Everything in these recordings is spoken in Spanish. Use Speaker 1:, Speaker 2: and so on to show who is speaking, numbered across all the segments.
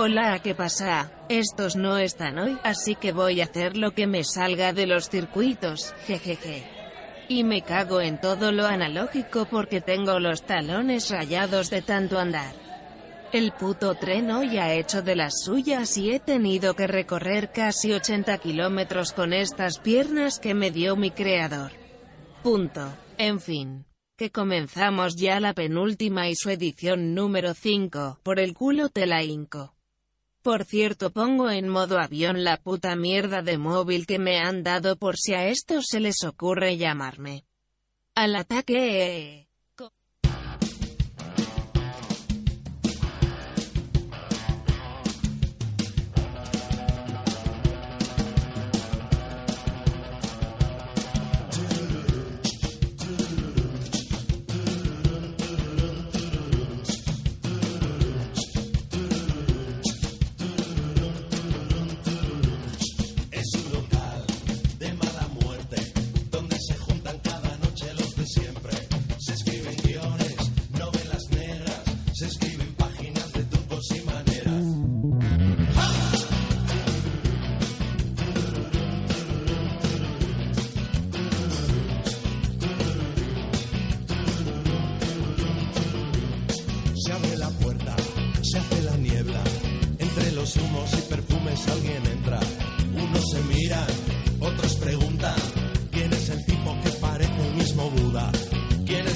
Speaker 1: Hola, ¿qué pasa? Estos no están hoy, así que voy a hacer lo que me salga de los circuitos, jejeje. Y me cago en todo lo analógico porque tengo los talones rayados de tanto andar. El puto tren hoy ha hecho de las suyas y he tenido que recorrer casi 80 kilómetros con estas piernas que me dio mi creador. Punto. En fin. Que comenzamos ya la penúltima y su edición número 5, por el culo te la. Por cierto pongo en modo avión la puta mierda de móvil que me han dado por si a estos se les ocurre llamarme. Al ataque...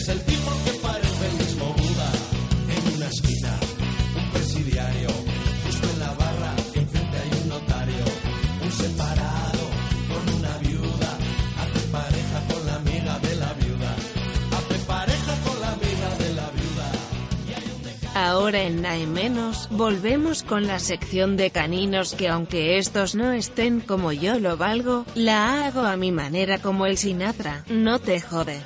Speaker 2: es el tipo que parece el mismo Buda? En una esquina, un presidiario. Justo en la barra, enfrente hay un notario. Un separado con una viuda. Hace pareja con la amiga de la viuda. Hace pareja con la amiga de la viuda.
Speaker 1: Ahora en Nae Menos, volvemos con la sección de caninos que aunque estos no estén como yo lo valgo, la hago a mi manera como el Sinatra, no te jode.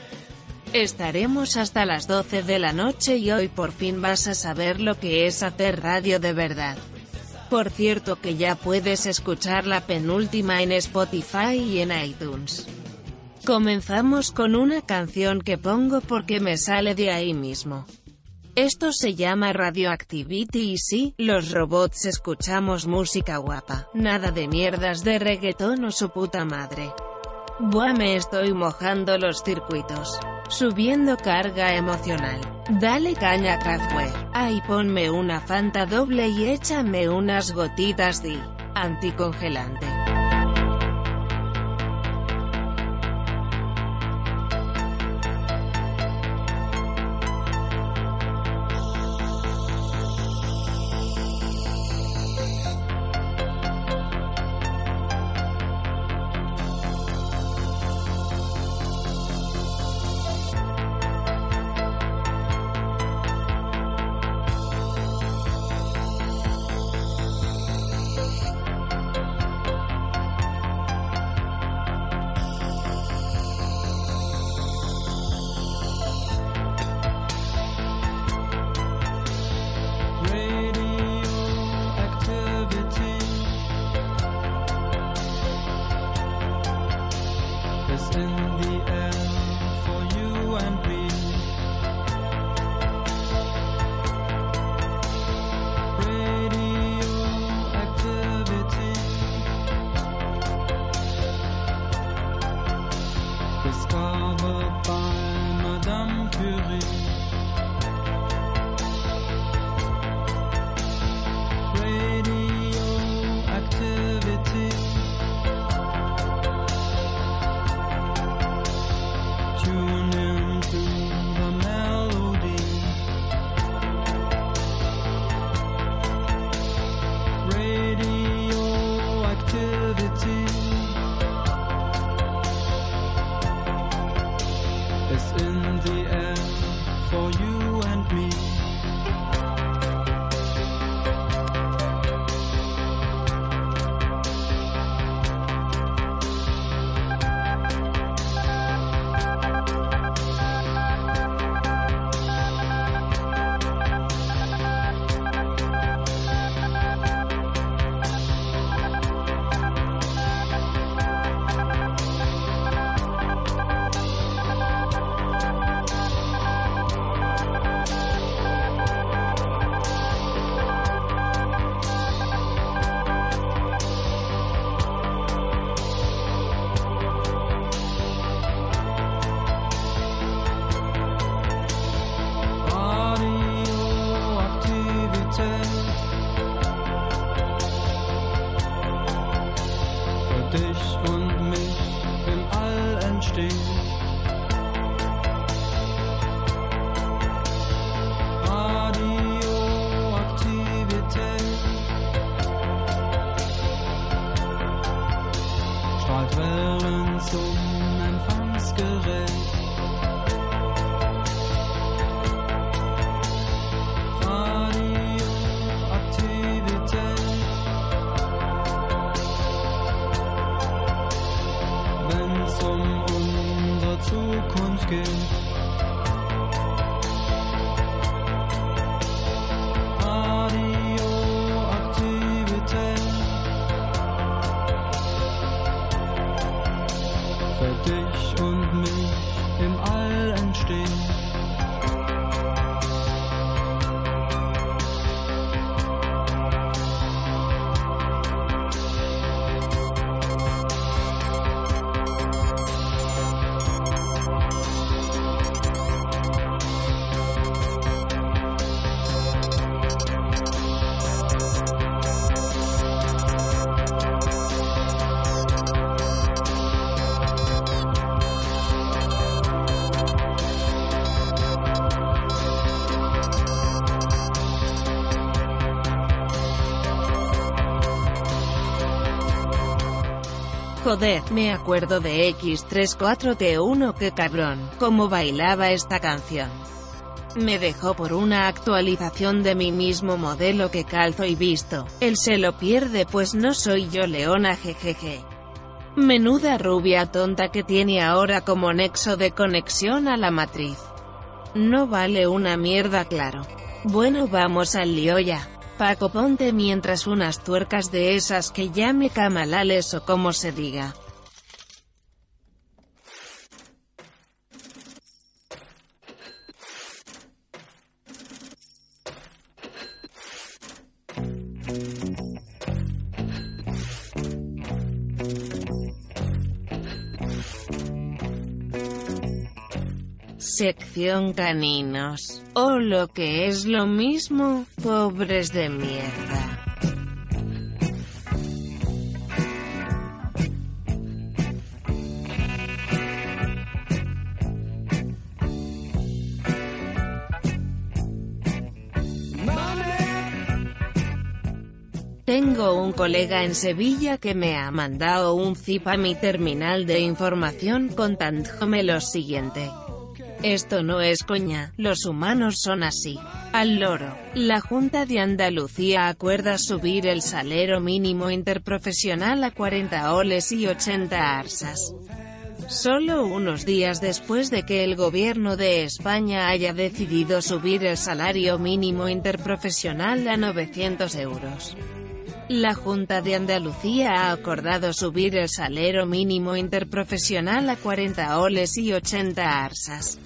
Speaker 1: Estaremos hasta las 12 de la noche y hoy por fin vas a saber lo que es hacer radio de verdad. Por cierto que ya puedes escuchar la penúltima en Spotify y en iTunes. Comenzamos con una canción que pongo porque me sale de ahí mismo. Esto se llama Radioactivity y sí, los robots escuchamos música guapa, nada de mierdas de reggaetón o su puta madre. Buah me estoy mojando los circuitos. Subiendo carga emocional. Dale caña Kraftwerk. Ay ponme una fanta doble y échame unas gotitas de anticongelante.
Speaker 3: Und mich im All entsteht.
Speaker 1: Me acuerdo de X34T1 que cabrón, cómo bailaba esta canción. Me dejó por una actualización de mi mismo modelo que calzo y visto. Él se lo pierde pues no soy yo leona jejeje. Menuda rubia tonta que tiene ahora como nexo de conexión a la matriz. No vale una mierda claro. Bueno vamos al lío ya. Paco ponte mientras unas tuercas de esas que llame camalales o como se diga. Sección caninos. O lo que es lo mismo, pobres de mierda. Tengo un colega en Sevilla que me ha mandado un zip a mi terminal de información contándome lo siguiente. Esto no es coña, los humanos son así. Al loro. La Junta de Andalucía acuerda subir el salario mínimo interprofesional a 40 oles y 80 arsas. Solo unos días después de que el gobierno de España haya decidido subir el salario mínimo interprofesional a 900 euros. La Junta de Andalucía ha acordado subir el salario mínimo interprofesional a 40 oles y 80 arsas.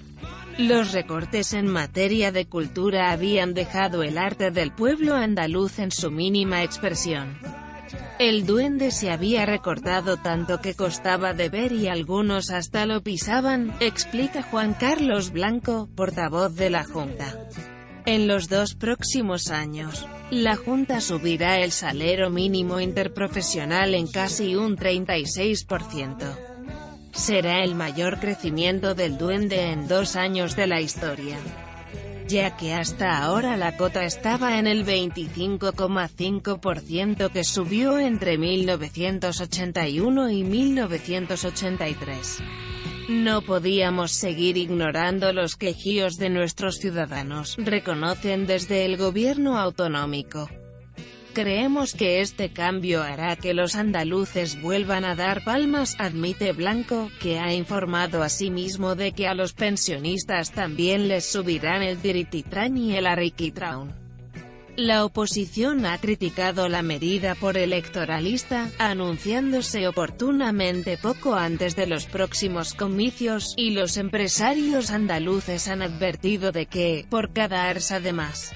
Speaker 1: Los recortes en materia de cultura habían dejado el arte del pueblo andaluz en su mínima expresión. El duende se había recortado tanto que costaba de ver y algunos hasta lo pisaban, explica Juan Carlos Blanco, portavoz de la Junta. En los dos próximos años, la Junta subirá el salario mínimo interprofesional en casi un 36%. Será el mayor crecimiento del duende en dos años de la historia. Ya que hasta ahora la cota estaba en el 25,5% que subió entre 1981 y 1983. No podíamos seguir ignorando los quejíos de nuestros ciudadanos, reconocen desde el gobierno autonómico. Creemos que este cambio hará que los andaluces vuelvan a dar palmas, admite Blanco, que ha informado asimismo de que a los pensionistas también les subirán el tirititran y el arriquitraun. La oposición ha criticado la medida por electoralista, anunciándose oportunamente poco antes de los próximos comicios, y los empresarios andaluces han advertido de que, por cada arsa de más,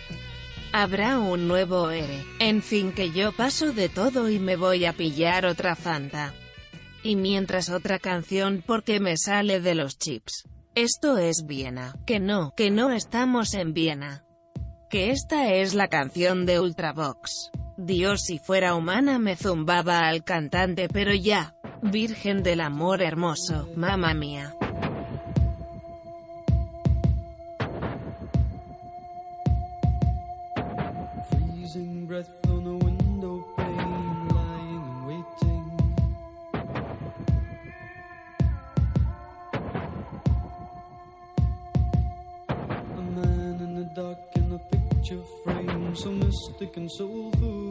Speaker 1: habrá un nuevo ERE. En fin que yo paso de todo y me voy a pillar otra Fanta. Y mientras otra canción porque me sale de los chips. Esto es Viena. Que no, que no estamos en Viena. Que esta es la canción de Ultravox. Dios si fuera humana me zumbaba al cantante pero ya. Virgen del amor hermoso, mamá mía.
Speaker 4: Picture frame, so mystic and soulful.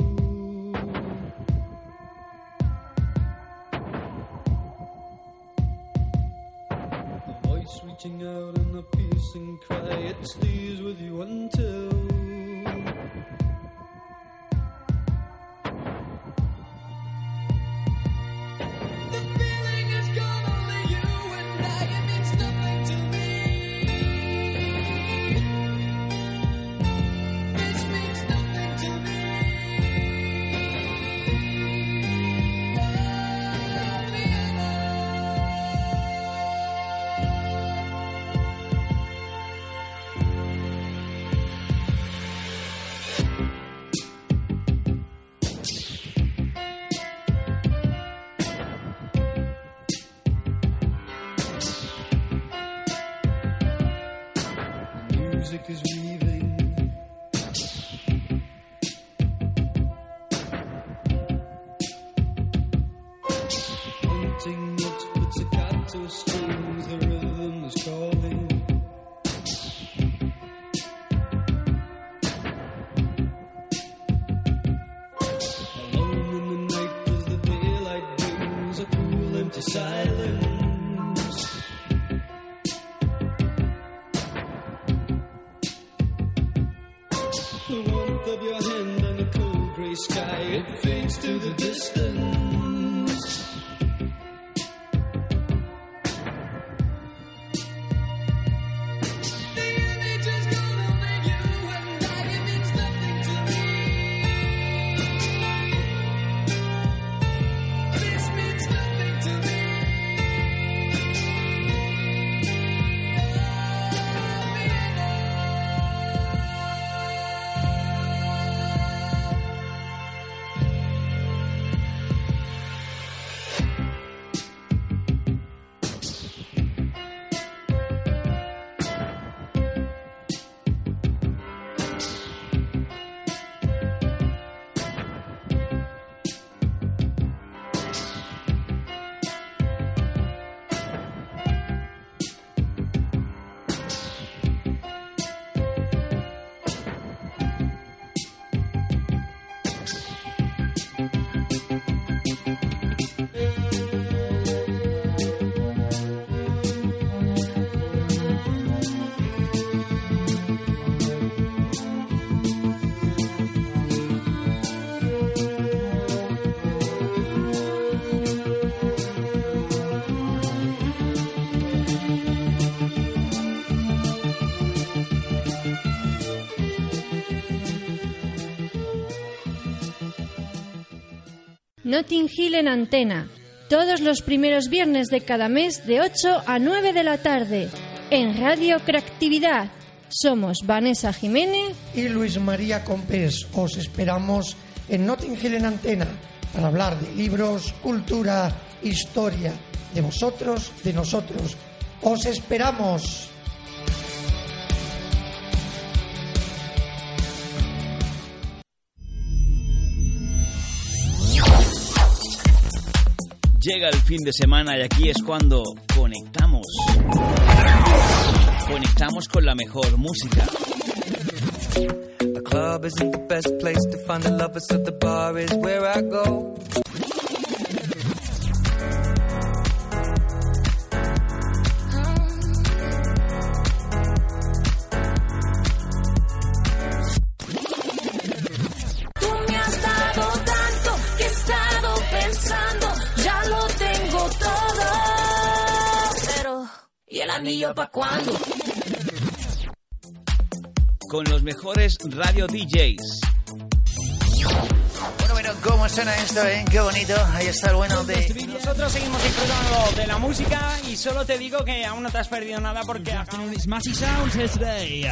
Speaker 4: A voice reaching out in a piercing cry, it stays with you until.
Speaker 5: Notting Hill en antena. Todos los primeros viernes de cada mes de 8 a 9 de la tarde. En Radio Creatividad. Somos Vanessa Jiménez.
Speaker 6: y Luis María Compés. Os esperamos en Notting Hill en Antena para hablar de libros, cultura, historia, de vosotros, de nosotros. Os esperamos.
Speaker 7: Llega el fin de semana y aquí es cuando conectamos. Conectamos con la mejor música.
Speaker 8: A club isn't the best place to find the lovers, so the bar is where I go.
Speaker 9: Anillo pa' cuándo?
Speaker 7: Con los mejores radio DJs.
Speaker 10: Bueno, bueno, ¿cómo suena esto, eh? Qué bonito. Ahí está el bueno de...
Speaker 11: Nosotros seguimos disfrutando de la música y solo te digo que aún no te has perdido nada porque
Speaker 12: afternoon, it's Matty Sounds here today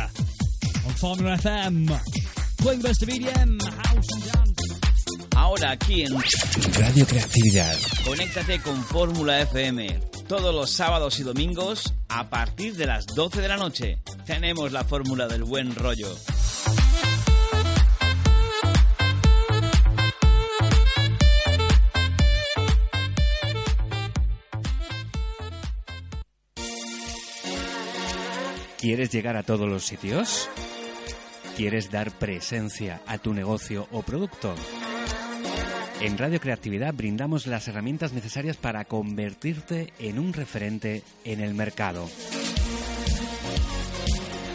Speaker 12: on Formula FM. Playing best of EDM, house and dance.
Speaker 7: Ahora aquí en
Speaker 13: Radio Creatividad.
Speaker 7: Conéctate con Fórmula FM todos los sábados y domingos a partir de las 12 de la noche. Tenemos la fórmula del buen rollo.
Speaker 13: ¿Quieres llegar a todos los sitios? ¿Quieres dar presencia a tu negocio o producto? En Radio Creatividad brindamos las herramientas necesarias para convertirte en un referente en el mercado.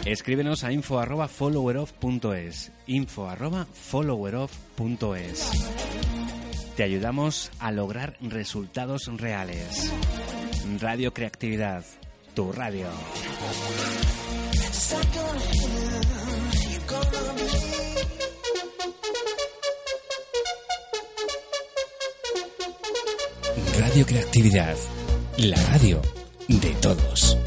Speaker 13: Escríbenos a info arroba followeroff.es info arroba followeroff.es Te ayudamos a lograr resultados reales. Radio Creatividad, tu radio. Radio Creatividad, la radio de todos.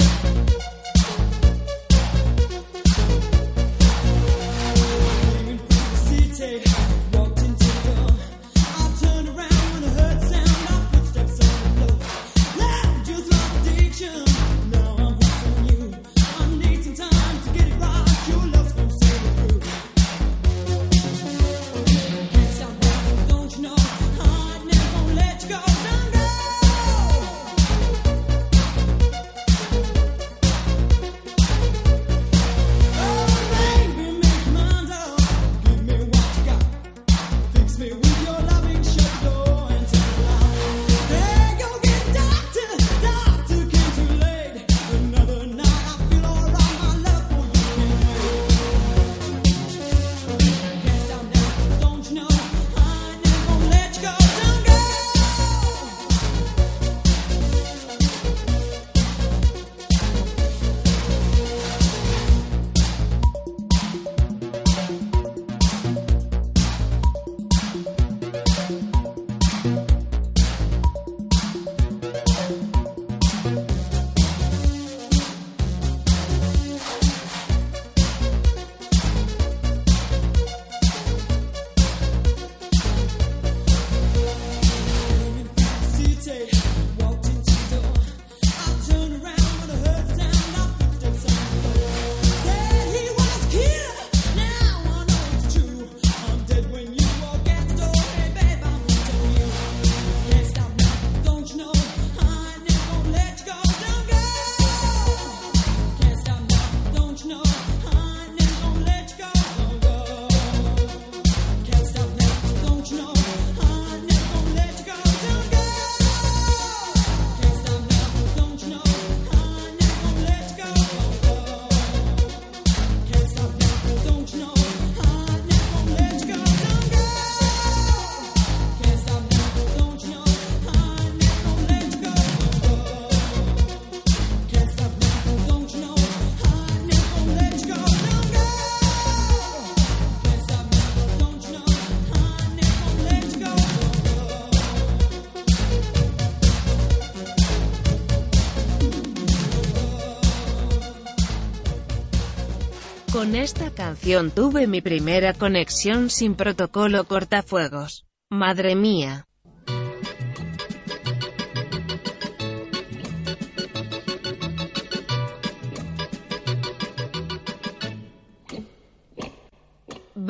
Speaker 1: Tuve mi primera conexión sin protocolo cortafuegos. Madre mía.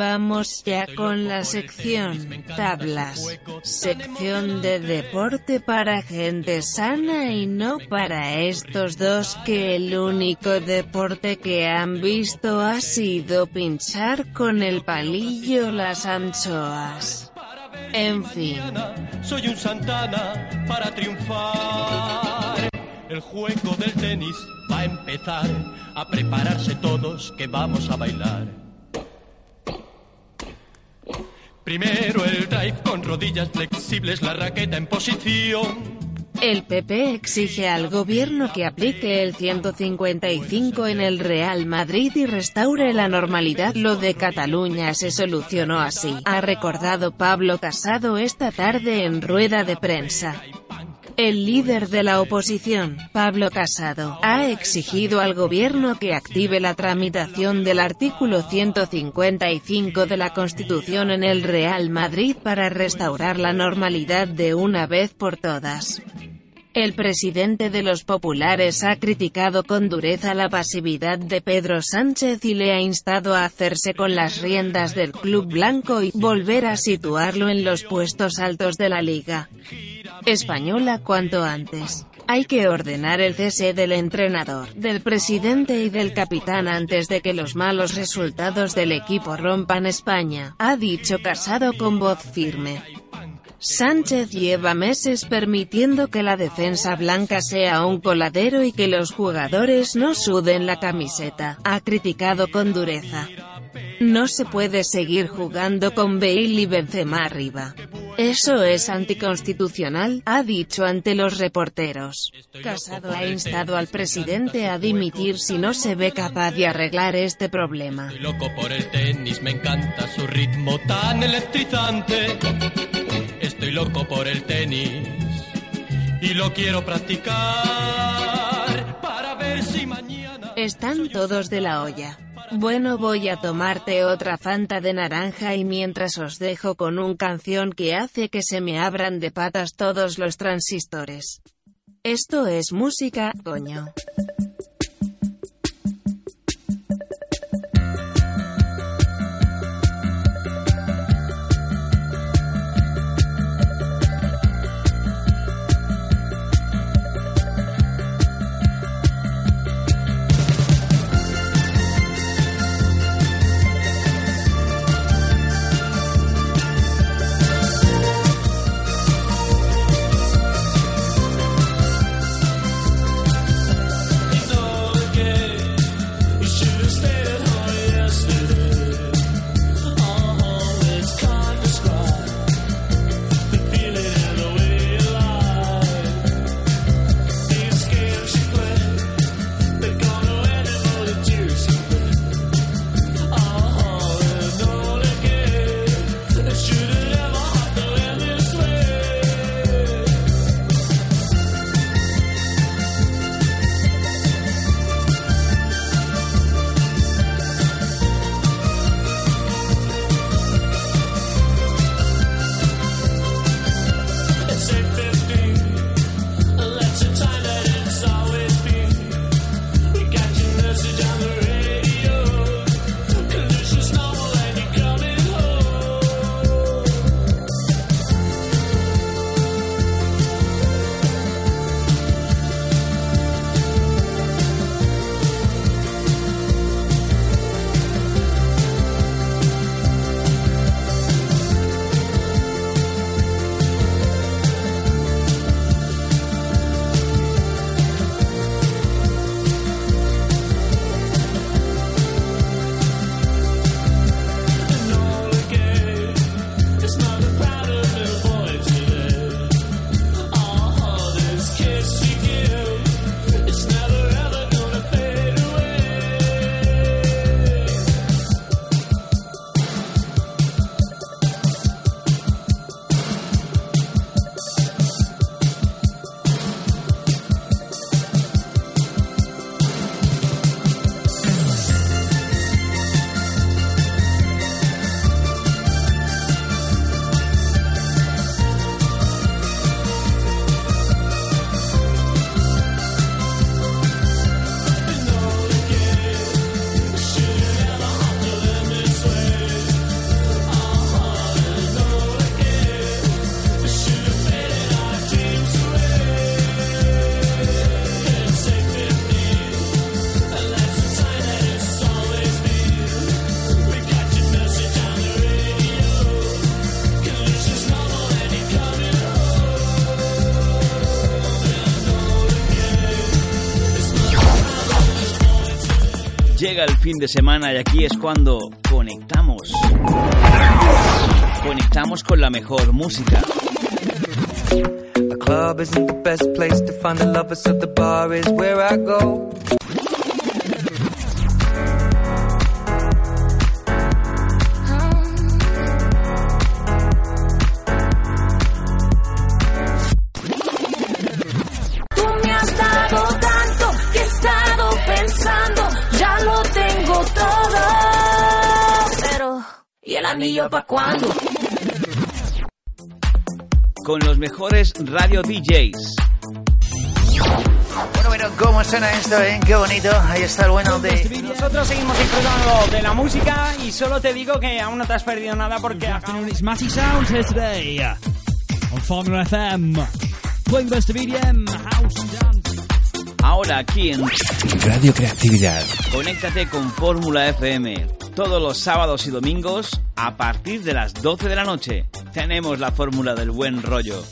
Speaker 1: Vamos ya con la sección tablas, sección de deporte para gente sana y no para estos dos que el único deporte que han visto ha sido pinchar con el palillo las anchoas. En fin.
Speaker 2: Soy un Santana para triunfar. El juego del tenis va a empezar. A prepararse todos que vamos a bailar. Primero el drive con rodillas flexibles, la raqueta en posición.
Speaker 1: El PP exige al gobierno que aplique el 155 en el Real Madrid y restaure la normalidad. Lo de Cataluña se solucionó así, ha recordado Pablo Casado esta tarde en rueda de prensa. El líder de la oposición, Pablo Casado, ha exigido al gobierno que active la tramitación del artículo 155 de la Constitución en el Real Madrid para restaurar la normalidad de una vez por todas. El presidente de los populares ha criticado con dureza la pasividad de Pedro Sánchez y le ha instado a hacerse con las riendas del club blanco y volver a situarlo en los puestos altos de la liga española cuanto antes. Hay que ordenar el cese del entrenador, del presidente y del capitán antes de que los malos resultados del equipo rompan España, ha dicho Casado con voz firme. Sánchez lleva meses permitiendo que la defensa blanca sea un coladero y que los jugadores no suden la camiseta, ha criticado con dureza. No se puede seguir jugando con Bale y Benzema arriba. Eso es anticonstitucional, ha dicho ante los reporteros. Casado ha instado al presidente a dimitir si no se ve capaz de arreglar este problema.
Speaker 2: Loco por el tenis, me encanta su ritmo tan electrizante. Estoy loco por el tenis y lo quiero practicar para ver si mañana.
Speaker 1: Están todos de la olla. Bueno voy a tomarte otra fanta de naranja y mientras os dejo con un canción que hace que se me abran de patas todos los transistores. Esto es música, coño.
Speaker 7: Fin de semana y aquí es cuando conectamos. Conectamos con la mejor música.
Speaker 4: A club isn't the best place to find the lovers, so the bar is where I go.
Speaker 7: Radio DJs.
Speaker 10: Bueno, bueno, ¿cómo suena esto, eh? Qué bonito. Ahí está el bueno de...
Speaker 11: Nosotros seguimos disfrutando de la música y solo te digo que aún no te has perdido nada porque
Speaker 12: Good afternoon, it's Matty Sounds here today on Formula FM. Playing best of EDM, house, dance.
Speaker 7: Ahora aquí en
Speaker 14: Radio Creatividad.
Speaker 7: Conéctate con Fórmula FM. Todos los sábados y domingos a partir de las 12 de la noche. Tenemos la fórmula del buen rollo.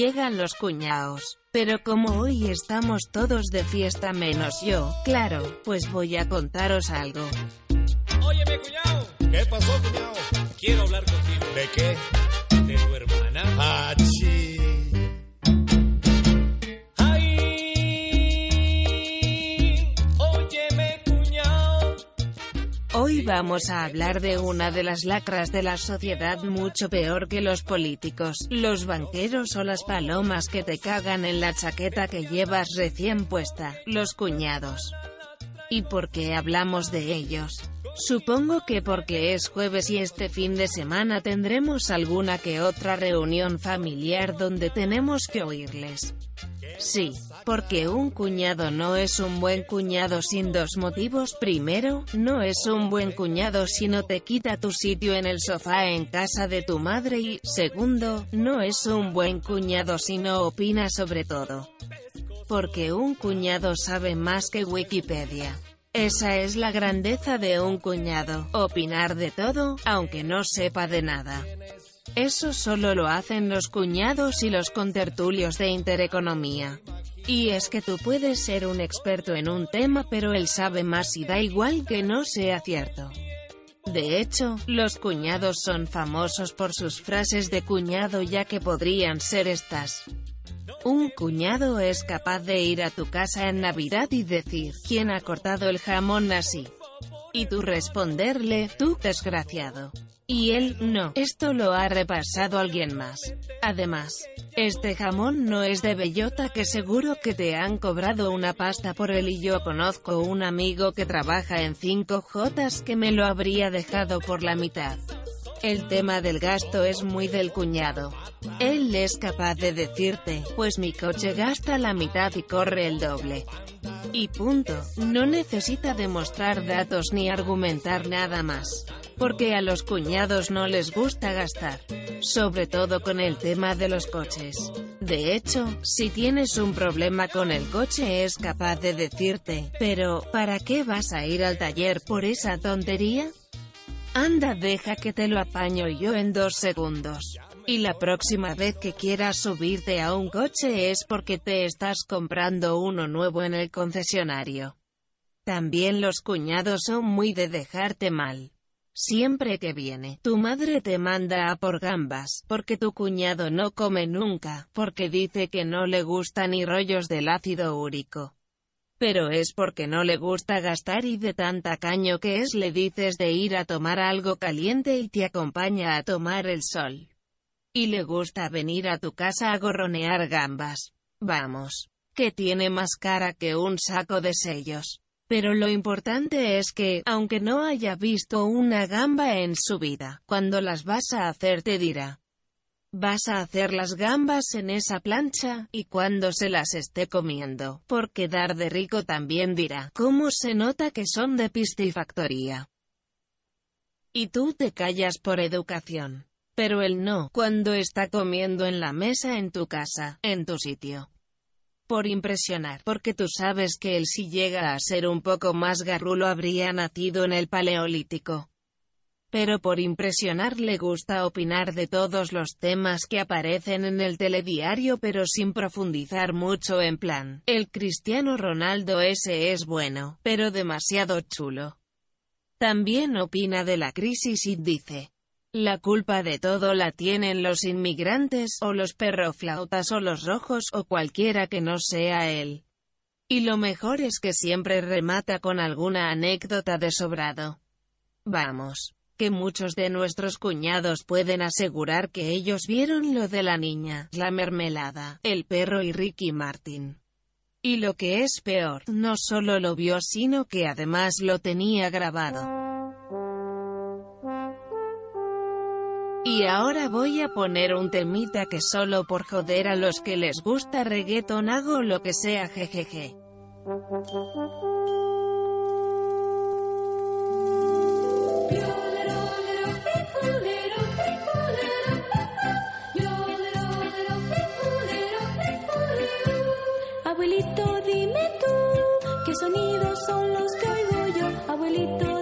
Speaker 1: Llegan los cuñaos. Pero como hoy estamos todos de fiesta menos yo, claro, pues voy a contaros algo.
Speaker 2: Óyeme, cuñado. ¿Qué pasó, cuñado? Quiero hablar contigo. ¿De qué? De tu hermana. Ah,
Speaker 1: Vamos a hablar de una de las lacras de la sociedad mucho peor que los políticos, los banqueros o las palomas que te cagan en la chaqueta que llevas recién puesta, los cuñados. ¿Y por qué hablamos de ellos? Supongo que porque es jueves y este fin de semana tendremos alguna que otra reunión familiar donde tenemos que oírles. Sí, porque un cuñado no es un buen cuñado sin dos motivos. Primero, no es un buen cuñado si no te quita tu sitio en el sofá en casa de tu madre y, segundo, no es un buen cuñado si no opina sobre todo. Porque un cuñado sabe más que Wikipedia. Esa es la grandeza de un cuñado, opinar de todo, aunque no sepa de nada. Eso solo lo hacen los cuñados y los contertulios de intereconomía. Y es que tú puedes ser un experto en un tema pero él sabe más y da igual que no sea cierto. De hecho, los cuñados son famosos por sus frases de cuñado ya que podrían ser estas. Un cuñado es capaz de ir a tu casa en Navidad y decir, ¿quién ha cortado el jamón así? Y tú responderle, tú, desgraciado. Y él, no, esto lo ha repasado alguien más. Además, este jamón no es de bellota que seguro que te han cobrado una pasta por él y yo conozco un amigo que trabaja en 5J que me lo habría dejado por la mitad. El tema del gasto es muy del cuñado. Él es capaz de decirte, pues mi coche gasta la mitad y corre el doble. Y punto, no necesita demostrar datos ni argumentar nada más. Porque a los cuñados no les gusta gastar. Sobre todo con el tema de los coches. De hecho, si tienes un problema con el coche es capaz de decirte, pero, ¿para qué vas a ir al taller por esa tontería? Anda, deja que te lo apaño yo en dos segundos. Y la próxima vez que quieras subirte a un coche es porque te estás comprando uno nuevo en el concesionario. También los cuñados son muy de dejarte mal. Siempre que viene, tu madre te manda a por gambas, porque tu cuñado no come nunca, porque dice que no le gusta ni rollos del ácido úrico. Pero es porque no le gusta gastar y de tanta caño que es le dices de ir a tomar algo caliente y te acompaña a tomar el sol. Y le gusta venir a tu casa a gorronear gambas. Vamos. Que tiene más cara que un saco de sellos. Pero lo importante es que, aunque no haya visto una gamba en su vida, cuando las vas a hacer te dirá, Vas a hacer las gambas en esa plancha, y cuando se las esté comiendo, por quedar de rico también dirá, ¿cómo se nota que son de piscifactoría? Y tú te callas por educación. Pero él no, cuando está comiendo en la mesa en tu casa, en tu sitio. Por impresionar, porque tú sabes que él si llega a ser un poco más garrulo habría nacido en el paleolítico pero por impresionar le gusta opinar de todos los temas que aparecen en el telediario pero sin profundizar mucho en plan, el Cristiano Ronaldo ese es bueno, pero demasiado chulo. También opina de la crisis y dice, la culpa de todo la tienen los inmigrantes, o los perroflautas o los rojos, o cualquiera que no sea él. Y lo mejor es que siempre remata con alguna anécdota de sobrado. Vamos, que muchos de nuestros cuñados pueden asegurar que ellos vieron lo de la niña, la mermelada, el perro y Ricky Martin. Y lo que es peor, no solo lo vio sino que además lo tenía grabado. Y ahora voy a poner un temita que solo por joder a los que les gusta reggaeton hago lo que sea jejeje.
Speaker 15: Abuelito, dime tú, ¿qué sonidos son los que oigo yo? Abuelito,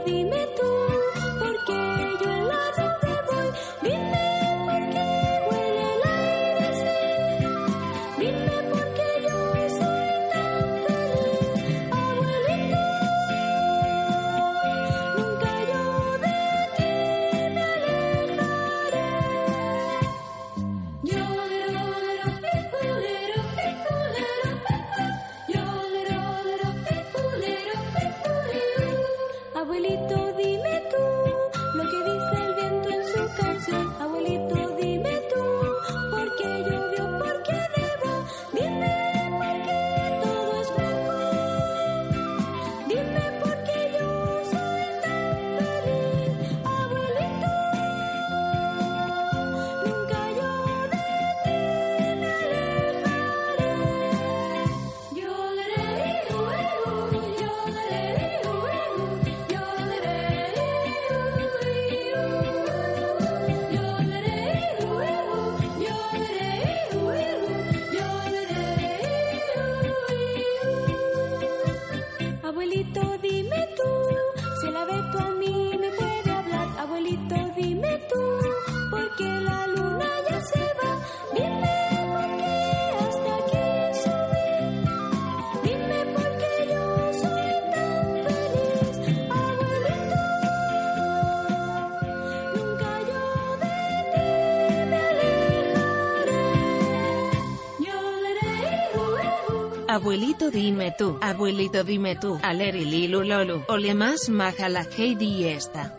Speaker 15: Dime tú, abuelito dime tú,
Speaker 1: aleri lilu lolu, ole más maja la Heidi esta.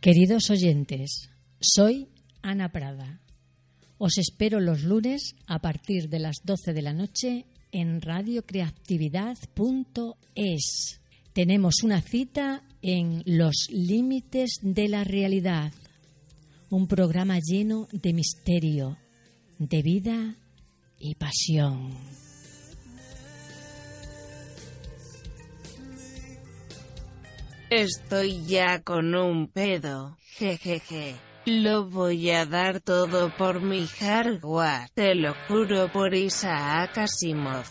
Speaker 16: Queridos oyentes, soy Ana Prada. Os espero los lunes a partir de las 12 de la noche en radiocreatividad.es. Tenemos una cita en Los Límites de la Realidad, un programa lleno de misterio, de vida y pasión.
Speaker 1: Estoy ya con un pedo, jejeje. Lo voy a dar todo por mi hardware, te lo juro por Isaac Asimov.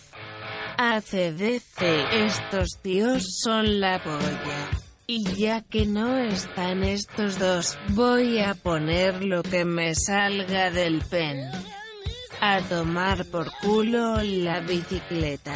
Speaker 1: ACDC, estos tíos son la polla. Y ya que no están estos dos, voy a poner lo que me salga del pen. A tomar por culo la bicicleta.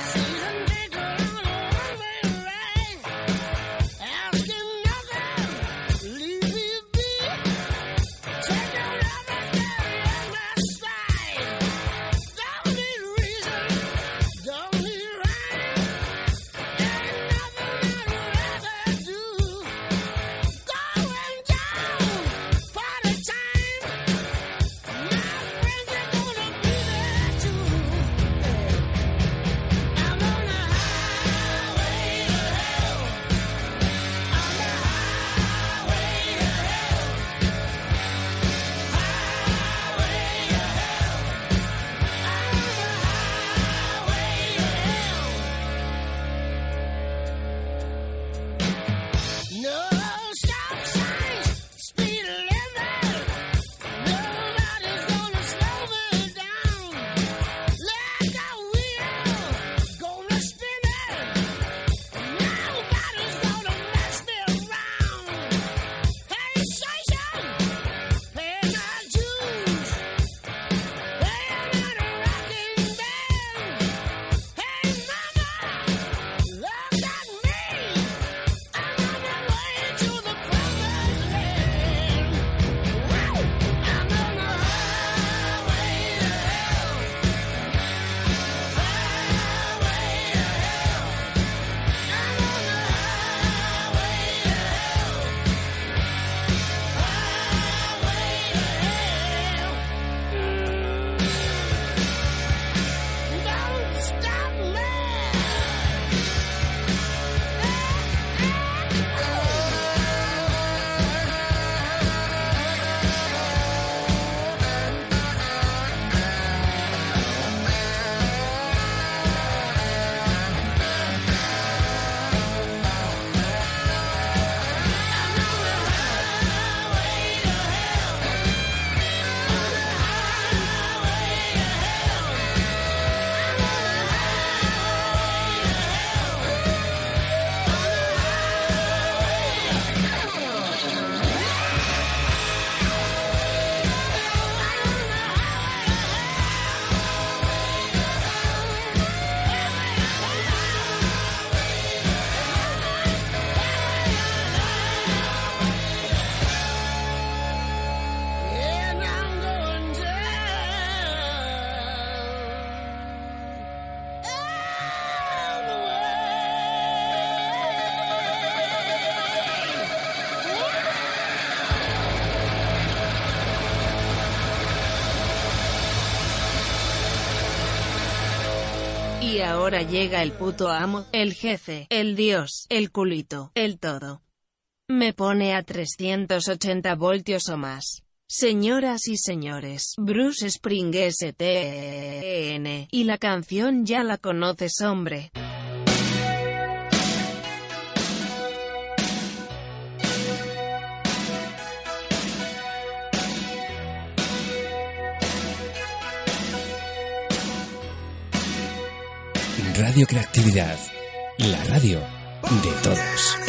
Speaker 1: Ahora llega el puto amo, el jefe, el dios, el culito, el todo. Me pone a 380 voltios o más. Señoras y señores, Bruce Spring STN. Y la canción ya la conoces, hombre.
Speaker 14: Radio Creatividad, la radio de todos.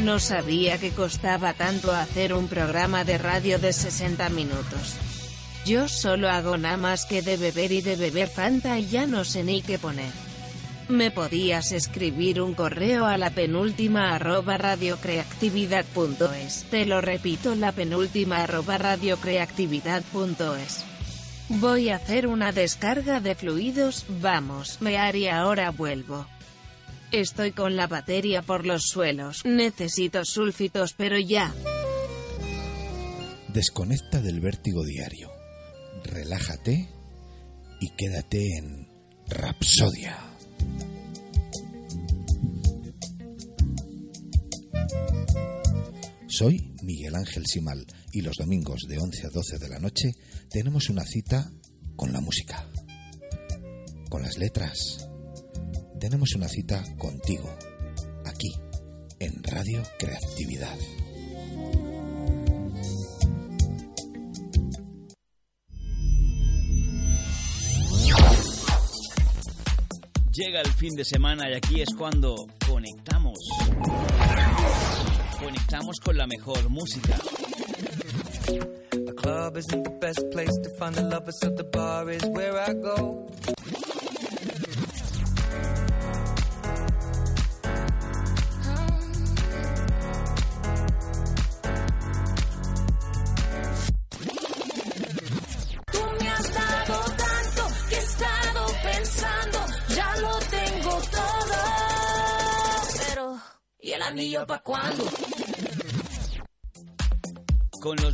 Speaker 1: No sabía que costaba tanto hacer un programa de radio de 60 minutos. Yo solo hago nada más que de beber y de beber Fanta y ya no sé ni qué poner. Me podías escribir un correo a la penúltima arroba radiocreatividad.es. Te lo repito, la penúltima arroba radiocreatividad.es. Voy a hacer una descarga de fluidos, vamos, me haré ahora vuelvo. Estoy con la batería por los suelos, necesito sulfitos pero ya.
Speaker 2: Desconecta del vértigo diario. Relájate y quédate en Rapsodia. Soy Miguel Ángel Simal y los domingos de 11 a 12 de la noche tenemos una cita con la música.
Speaker 17: con las letras. Tenemos una cita contigo, aquí, en Radio Creatividad.
Speaker 7: Llega el fin de semana y aquí es cuando conectamos. Conectamos con la mejor música.
Speaker 8: A club isn't the best place to find the lovers, so the bar is where I go.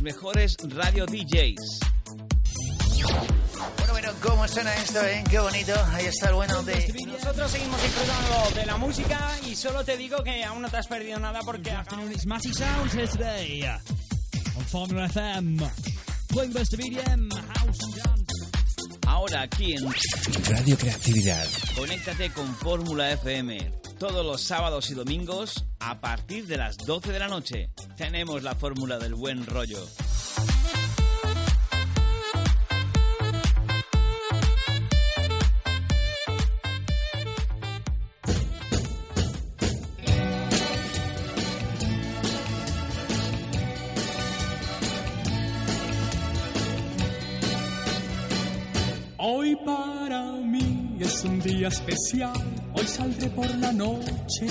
Speaker 7: Mejores radio DJs.
Speaker 10: Bueno, bueno, ¿cómo suena esto, eh? Qué bonito. Ahí está el bueno de...
Speaker 11: Nosotros seguimos disfrutando de la música y solo te digo que aún no te has perdido nada porque...
Speaker 12: afternoon, it's Matty Sounds here today on Formula FM. Playing the best of EDM, house and dance.
Speaker 7: Ahora aquí en
Speaker 17: Radio Creatividad.
Speaker 7: Conéctate con Fórmula FM todos los sábados y domingos a partir de las 12 de la noche. Tenemos la fórmula del buen rollo.
Speaker 18: Hoy para mí es un día especial, hoy saldré por la noche.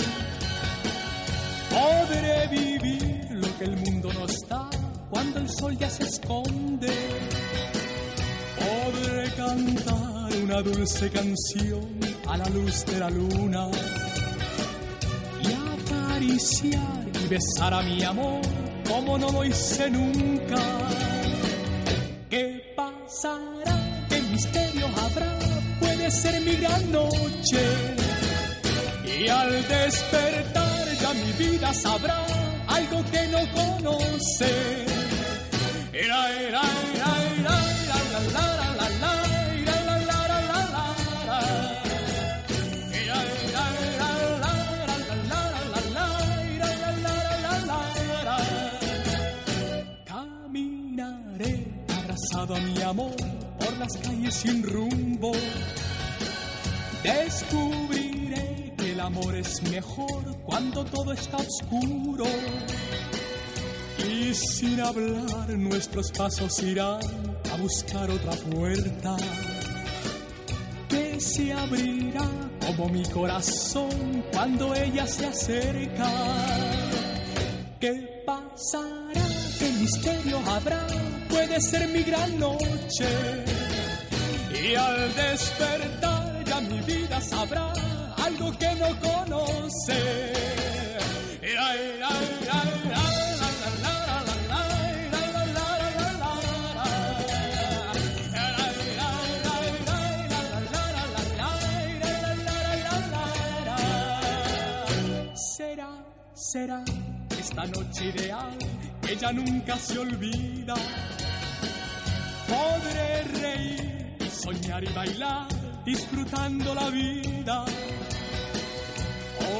Speaker 18: Podré vivir lo que el mundo nos da cuando el sol ya se esconde. Podré cantar una dulce canción a la luz de la luna y acariciar y besar a mi amor como no lo hice nunca. ¿Qué pasará? ¿Qué misterio habrá? Puede ser mi gran noche. Y al despertar mi vida sabrá algo que no conoce. Era, era, era, era, la, la, la, la. Caminaré abrazado a mi amor por las calles sin rumbo. El amor es mejor cuando todo está oscuro. Y sin hablar nuestros pasos irán a buscar otra puerta que se abrirá como mi corazón cuando ella se acerca. ¿Qué pasará? ¿Qué misterio habrá? Puede ser mi gran noche. Y al despertar ya mi vida sabrá algo que no conoce. Será, será esta noche ideal que ya nunca se olvida. Podré reír soñar y bailar disfrutando la vida.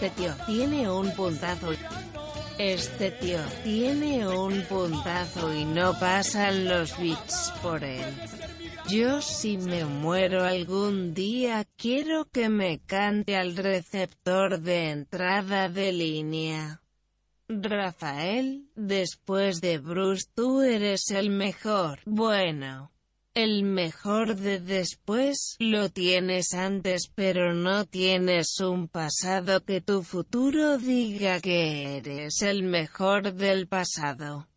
Speaker 1: Este tío tiene un puntazo. Este tío tiene un puntazo y no pasan los bits por él. Yo si me muero algún día quiero que me cante al receptor de entrada de línea. Rafael, después de Bruce tú eres el mejor. Bueno. El mejor de después lo tienes antes pero no tienes un pasado que tu futuro diga que eres el mejor del pasado.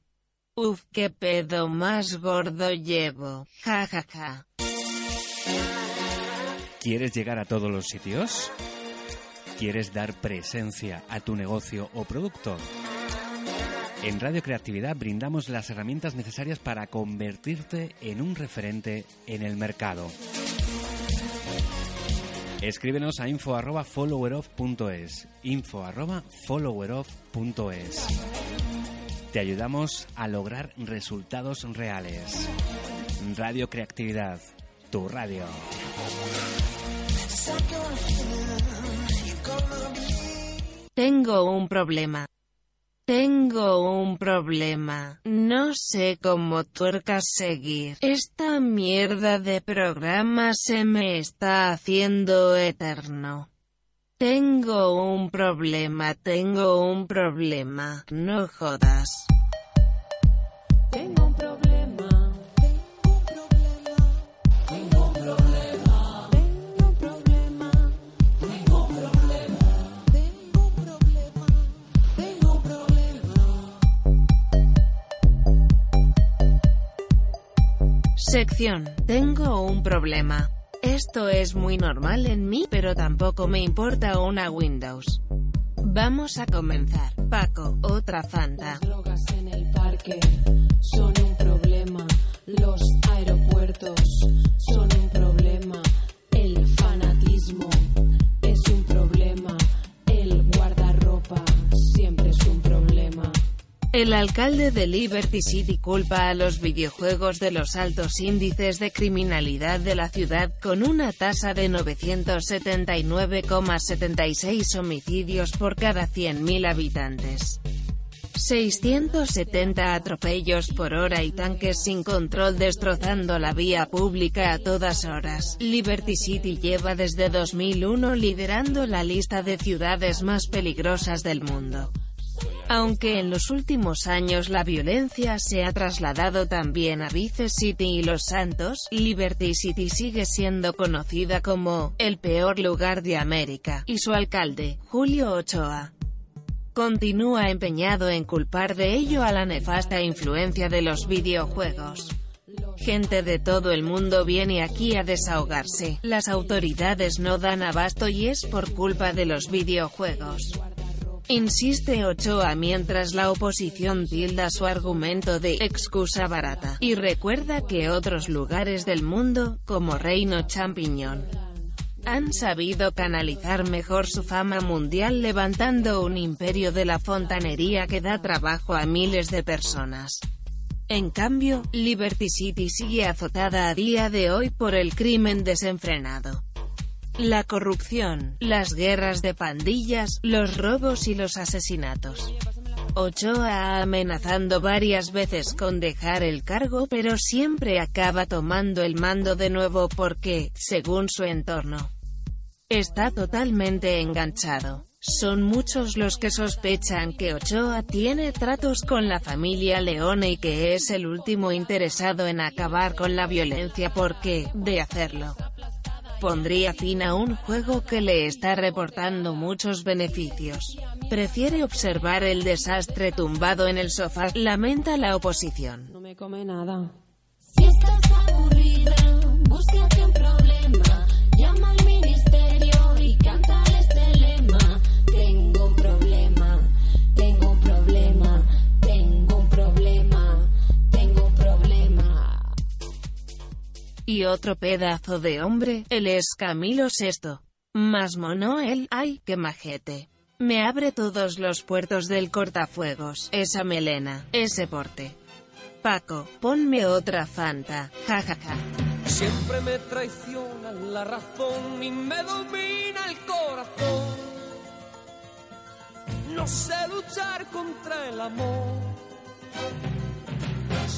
Speaker 1: Uf, qué pedo más gordo llevo. Ja ja ja.
Speaker 14: ¿Quieres llegar a todos los sitios? ¿Quieres dar presencia a tu negocio o producto? En Radio Creatividad brindamos las herramientas necesarias para convertirte en un referente en el mercado. Escríbenos a info arroba followerof.es info arroba followerof.es Te ayudamos a lograr resultados reales. Radio Creatividad, tu radio.
Speaker 1: Tengo un problema. Tengo un problema. No sé cómo tuercas seguir. Esta mierda de programa se me está haciendo eterno. Tengo un problema, tengo un problema. No jodas.
Speaker 15: Tengo un problema.
Speaker 1: Sección. Tengo un problema. Esto es muy normal en mí, pero tampoco me importa una Windows. Vamos a comenzar. Paco, otra Fanta.
Speaker 15: Drogas en el parque son un El
Speaker 1: alcalde de Liberty City culpa a los videojuegos de los altos índices de criminalidad de la ciudad con una tasa de 979,76 homicidios por cada 100.000 habitantes. 670 atropellos por hora y tanques sin control destrozando la vía pública a todas horas. Liberty City lleva desde 2001 liderando la lista de ciudades más peligrosas del mundo. Aunque en los últimos años la violencia se ha trasladado también a Vice City y Los Santos, Liberty City sigue siendo conocida como el peor lugar de América, y su alcalde, Julio Ochoa, continúa empeñado en culpar de ello a la nefasta influencia de los videojuegos. Gente de todo el mundo viene aquí a desahogarse. Las autoridades no dan abasto y es por culpa de los videojuegos. Insiste Ochoa mientras la oposición tilda su argumento de excusa barata, y recuerda que otros lugares del mundo, como Reino Champiñón, han sabido canalizar mejor su fama mundial levantando un imperio de la fontanería que da trabajo a miles de personas. En cambio, Liberty City sigue azotada a día de hoy por el crimen desenfrenado. La corrupción, las guerras de pandillas, los robos y los asesinatos. Ochoa amenazando varias veces con dejar el cargo pero siempre acaba tomando el mando de nuevo porque, según su entorno, está totalmente enganchado. Son muchos los que sospechan que Ochoa tiene tratos con la familia Leone y que es el último interesado en acabar con la violencia porque, de hacerlo, pondría fin a un juego que le está reportando muchos beneficios. Prefiere observar el desastre tumbado en el sofá, lamenta la oposición.
Speaker 15: No me come nada.
Speaker 8: Si estás aburrida, búscate Y
Speaker 1: otro pedazo de hombre, él es Camilo VI. Más mono él, ay, qué majete. Me abre todos los puertos del cortafuegos, esa melena, ese porte. Paco, ponme otra Fanta, jajaja.
Speaker 3: Siempre me traiciona la razón y me domina el corazón. No sé luchar contra el amor.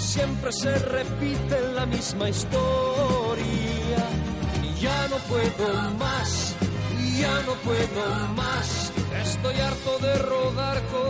Speaker 3: Siempre se repite la misma historia ya no puedo más, ya no puedo más. Estoy harto de rodar como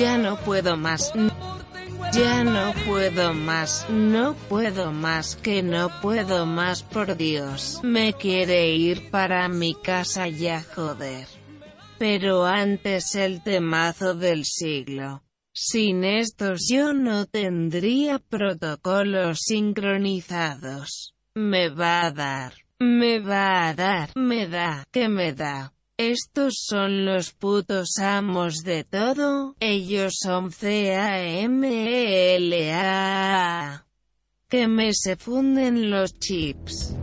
Speaker 1: Ya no puedo más. Ya no puedo más, no puedo más, que no puedo más, por Dios. Me quiere ir para mi casa ya, joder. Pero antes el temazo del siglo. Sin estos yo no tendría protocolos sincronizados. Me va a dar, me va a dar, me da, que me da. Estos son los putos amos de todo, ellos son C-A-M-E-L-A. Que me se funden los chips.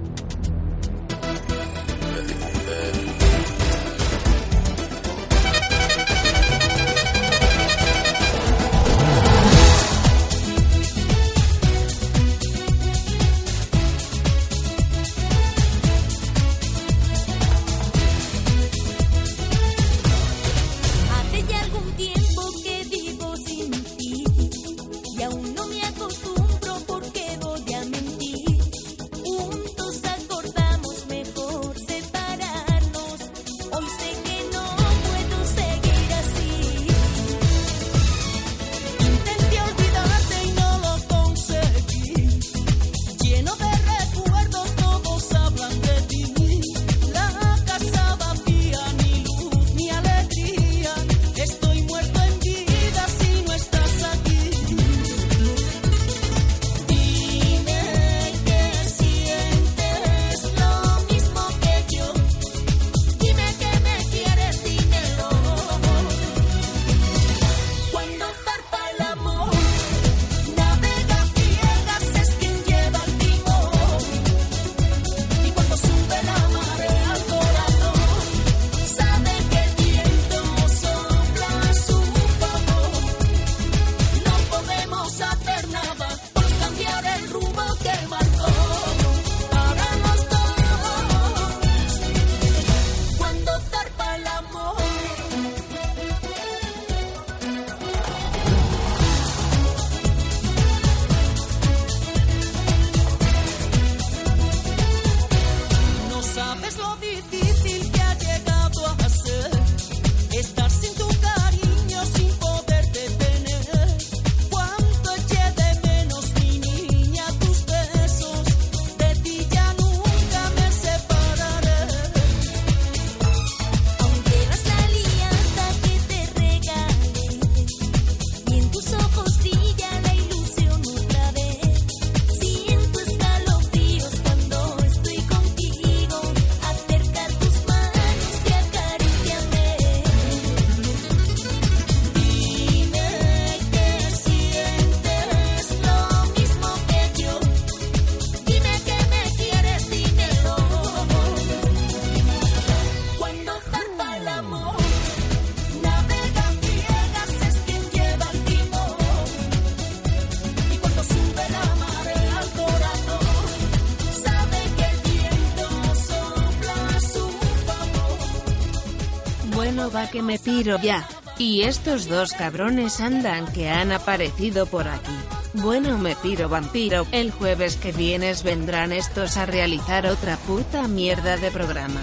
Speaker 1: Ya. Y estos dos cabrones andan que han aparecido por aquí. Bueno me piro vampiro, el jueves que vienes vendrán estos a realizar otra puta mierda de programa.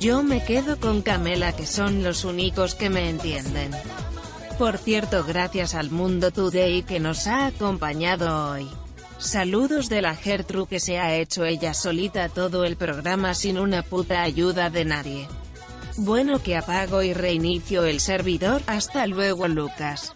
Speaker 1: Yo me quedo con Camela que son los únicos que me entienden. Por cierto gracias al Mundo Today que nos ha acompañado hoy. Saludos de la Gertrude que se ha hecho ella solita todo el programa sin una puta ayuda de nadie. Bueno que apago y reinicio el servidor, hasta luego Lucas.